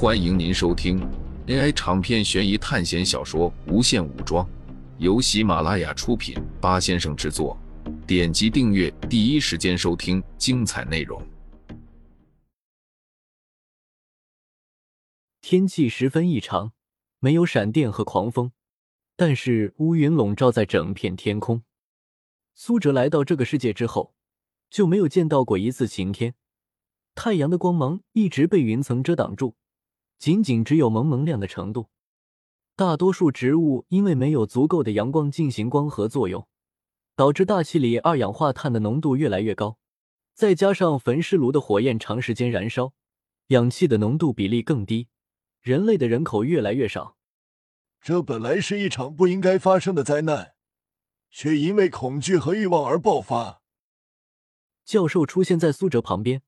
欢迎您收听 AI 长篇悬疑探险小说《无限武装》，由喜马拉雅出品，八先生制作。点击订阅，第一时间收听精彩内容。天气十分异常，没有闪电和狂风，但是乌云笼罩在整片天空。苏哲来到这个世界之后，就没有见到过一次晴天，太阳的光芒一直被云层遮挡住。仅仅只有蒙蒙亮的程度，大多数植物因为没有足够的阳光进行光合作用，导致大气里二氧化碳的浓度越来越高。再加上焚尸炉的火焰长时间燃烧，氧气的浓度比例更低，人类的人口越来越少。这本来是一场不应该发生的灾难，却因为恐惧和欲望而爆发。教授出现在苏哲旁边，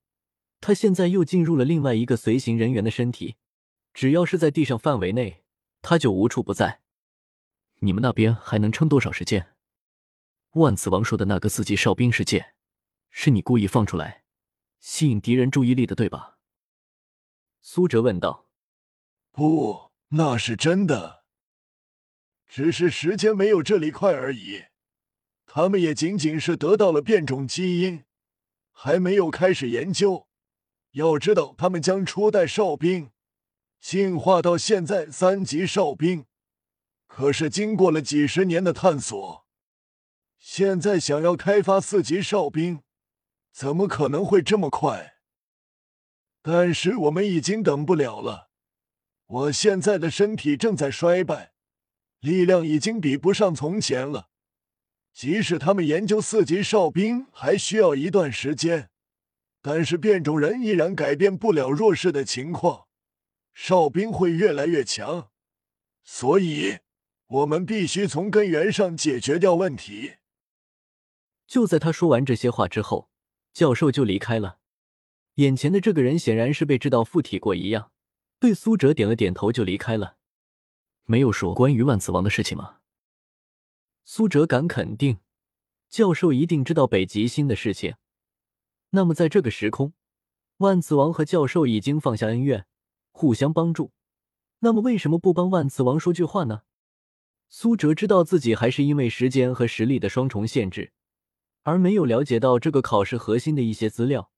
他现在又进入了另外一个随行人员的身体。只要是在地上范围内，他就无处不在。你们那边还能撑多少时间？万磁王说的那个四级哨兵事件，是你故意放出来，吸引敌人注意力的，对吧？苏哲问道。不，那是真的，只是时间没有这里快而已。他们也仅仅是得到了变种基因，还没有开始研究。要知道，他们将初代哨兵。进化到现在三级哨兵，可是经过了几十年的探索，现在想要开发四级哨兵，怎么可能会这么快？但是我们已经等不了了。我现在的身体正在衰败，力量已经比不上从前了。即使他们研究四级哨兵还需要一段时间，但是变种人依然改变不了弱势的情况。哨兵会越来越强，所以我们必须从根源上解决掉问题。就在他说完这些话之后，教授就离开了。眼前的这个人显然是被知道附体过一样，对苏哲点了点头就离开了。没有说关于万磁王的事情吗？苏哲敢肯定，教授一定知道北极星的事情。那么在这个时空，万磁王和教授已经放下恩怨。互相帮助，那么为什么不帮万磁王说句话呢？苏哲知道自己还是因为时间和实力的双重限制，而没有了解到这个考试核心的一些资料，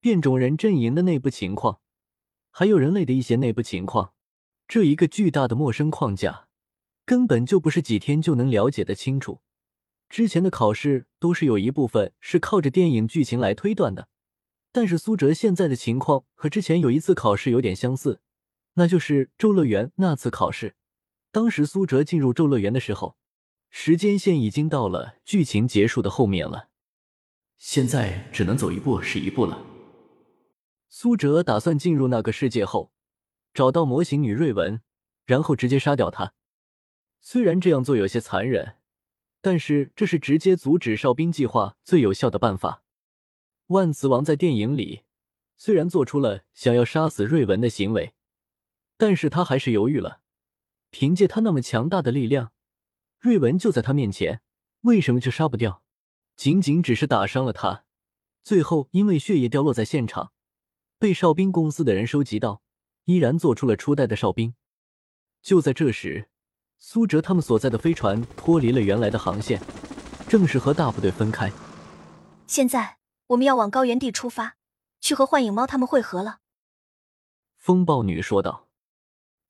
变种人阵营的内部情况，还有人类的一些内部情况。这一个巨大的陌生框架，根本就不是几天就能了解的清楚。之前的考试都是有一部分是靠着电影剧情来推断的。但是苏哲现在的情况和之前有一次考试有点相似，那就是咒乐园那次考试。当时苏哲进入咒乐园的时候，时间线已经到了剧情结束的后面了。现在只能走一步是一步了。苏哲打算进入那个世界后，找到模型女瑞文，然后直接杀掉她。虽然这样做有些残忍，但是这是直接阻止哨兵计划最有效的办法。万磁王在电影里虽然做出了想要杀死瑞文的行为，但是他还是犹豫了。凭借他那么强大的力量，瑞文就在他面前，为什么就杀不掉？仅仅只是打伤了他，最后因为血液掉落在现场，被哨兵公司的人收集到，依然做出了初代的哨兵。就在这时，苏哲他们所在的飞船脱离了原来的航线，正式和大部队分开。现在。我们要往高原地出发，去和幻影猫他们会合了。”风暴女说道。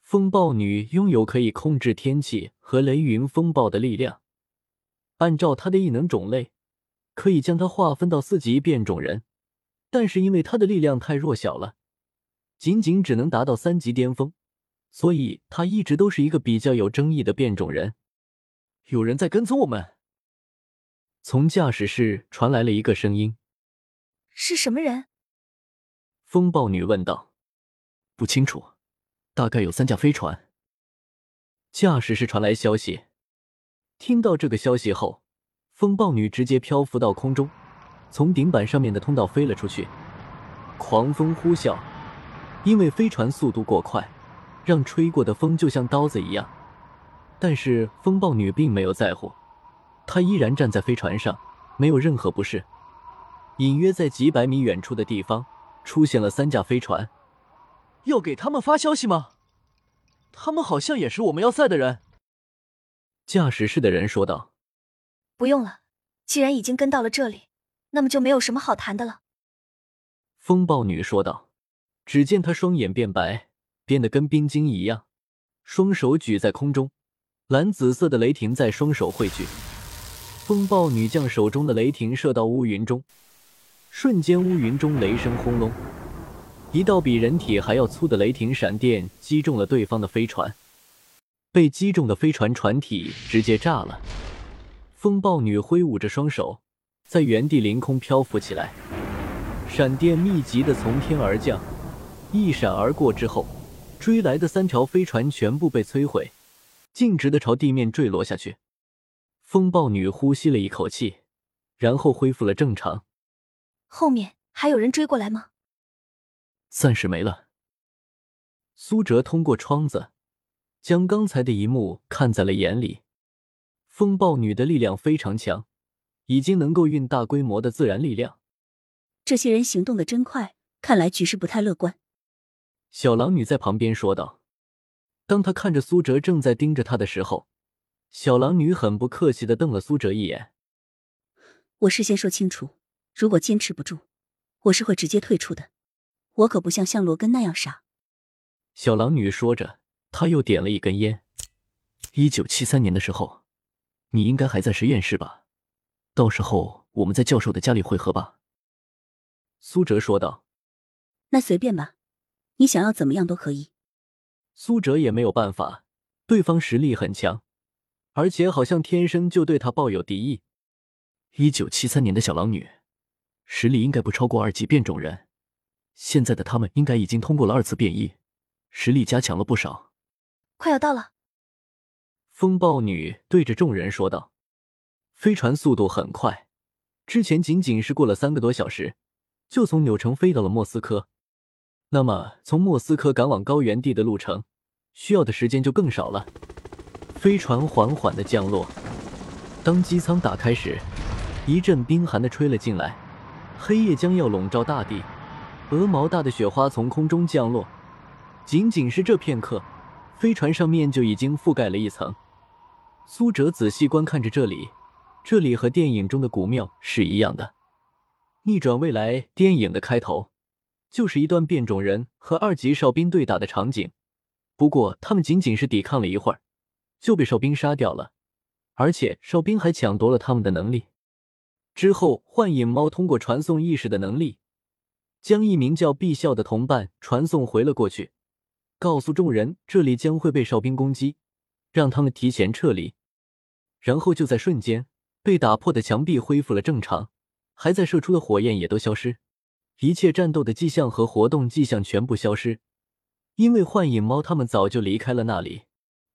风暴女拥有可以控制天气和雷云风暴的力量，按照她的异能种类，可以将她划分到四级变种人，但是因为她的力量太弱小了，仅仅只能达到三级巅峰，所以她一直都是一个比较有争议的变种人。有人在跟踪我们。从驾驶室传来了一个声音。是什么人？风暴女问道。不清楚，大概有三架飞船。驾驶室传来消息。听到这个消息后，风暴女直接漂浮到空中，从顶板上面的通道飞了出去。狂风呼啸，因为飞船速度过快，让吹过的风就像刀子一样。但是风暴女并没有在乎，她依然站在飞船上，没有任何不适。隐约在几百米远处的地方出现了三架飞船，要给他们发消息吗？他们好像也是我们要赛的人。驾驶室的人说道：“不用了，既然已经跟到了这里，那么就没有什么好谈的了。”风暴女说道。只见她双眼变白，变得跟冰晶一样，双手举在空中，蓝紫色的雷霆在双手汇聚。风暴女将手中的雷霆射到乌云中，瞬间乌云中雷声轰隆，一道比人体还要粗的雷霆闪电击中了对方的飞船，被击中的飞船船体直接炸了。风暴女挥舞着双手，在原地凌空漂浮起来，闪电密集的从天而降，一闪而过之后，追来的三条飞船全部被摧毁，径直的朝地面坠落下去。风暴女呼吸了一口气，然后恢复了正常。后面还有人追过来吗？暂时没了。苏哲通过窗子，将刚才的一幕看在了眼里。风暴女的力量非常强，已经能够运大规模的自然力量。这些人行动的真快，看来局势不太乐观。小狼女在旁边说道。当她看着苏哲正在盯着她的时候。小狼女很不客气的瞪了苏哲一眼。我事先说清楚，如果坚持不住，我是会直接退出的。我可不像像罗根那样傻。小狼女说着，她又点了一根烟。一九七三年的时候，你应该还在实验室吧？到时候我们在教授的家里会合吧。苏哲说道。那随便吧，你想要怎么样都可以。苏哲也没有办法，对方实力很强。而且好像天生就对他抱有敌意。一九七三年的小狼女，实力应该不超过二级变种人。现在的他们应该已经通过了二次变异，实力加强了不少。快要到了，风暴女对着众人说道：“飞船速度很快，之前仅仅是过了三个多小时，就从纽城飞到了莫斯科。那么从莫斯科赶往高原地的路程，需要的时间就更少了。”飞船缓缓的降落，当机舱打开时，一阵冰寒的吹了进来，黑夜将要笼罩大地，鹅毛大的雪花从空中降落。仅仅是这片刻，飞船上面就已经覆盖了一层。苏哲仔细观看着这里，这里和电影中的古庙是一样的。逆转未来电影的开头，就是一段变种人和二级哨兵对打的场景，不过他们仅仅是抵抗了一会儿。就被哨兵杀掉了，而且哨兵还抢夺了他们的能力。之后，幻影猫通过传送意识的能力，将一名叫毕笑的同伴传送回了过去，告诉众人这里将会被哨兵攻击，让他们提前撤离。然后就在瞬间，被打破的墙壁恢复了正常，还在射出的火焰也都消失，一切战斗的迹象和活动迹象全部消失，因为幻影猫他们早就离开了那里。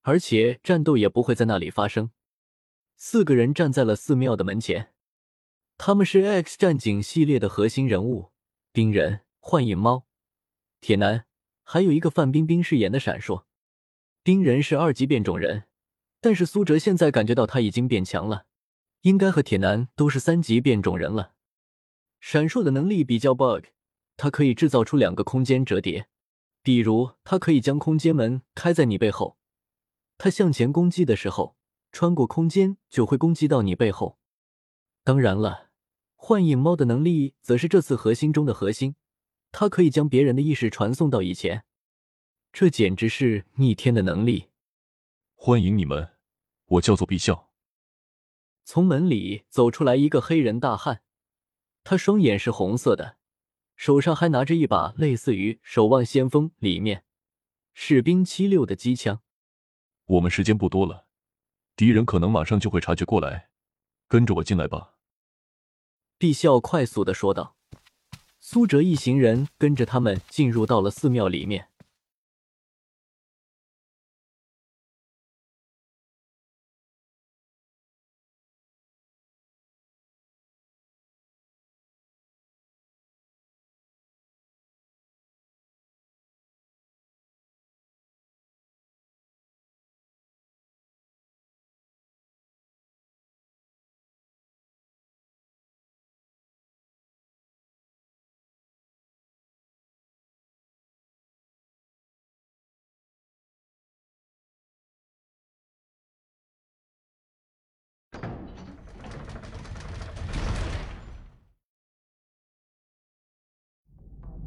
而且战斗也不会在那里发生。四个人站在了寺庙的门前，他们是《X 战警》系列的核心人物：冰人、幻影猫、铁男，还有一个范冰冰饰演的闪烁。冰人是二级变种人，但是苏哲现在感觉到他已经变强了，应该和铁男都是三级变种人了。闪烁的能力比较 bug，它可以制造出两个空间折叠，比如它可以将空间门开在你背后。他向前攻击的时候，穿过空间就会攻击到你背后。当然了，幻影猫的能力则是这次核心中的核心，它可以将别人的意识传送到以前，这简直是逆天的能力。欢迎你们，我叫做毕笑。从门里走出来一个黑人大汉，他双眼是红色的，手上还拿着一把类似于《守望先锋》里面士兵七六的机枪。我们时间不多了，敌人可能马上就会察觉过来，跟着我进来吧。”毕笑快速的说道。苏哲一行人跟着他们进入到了寺庙里面。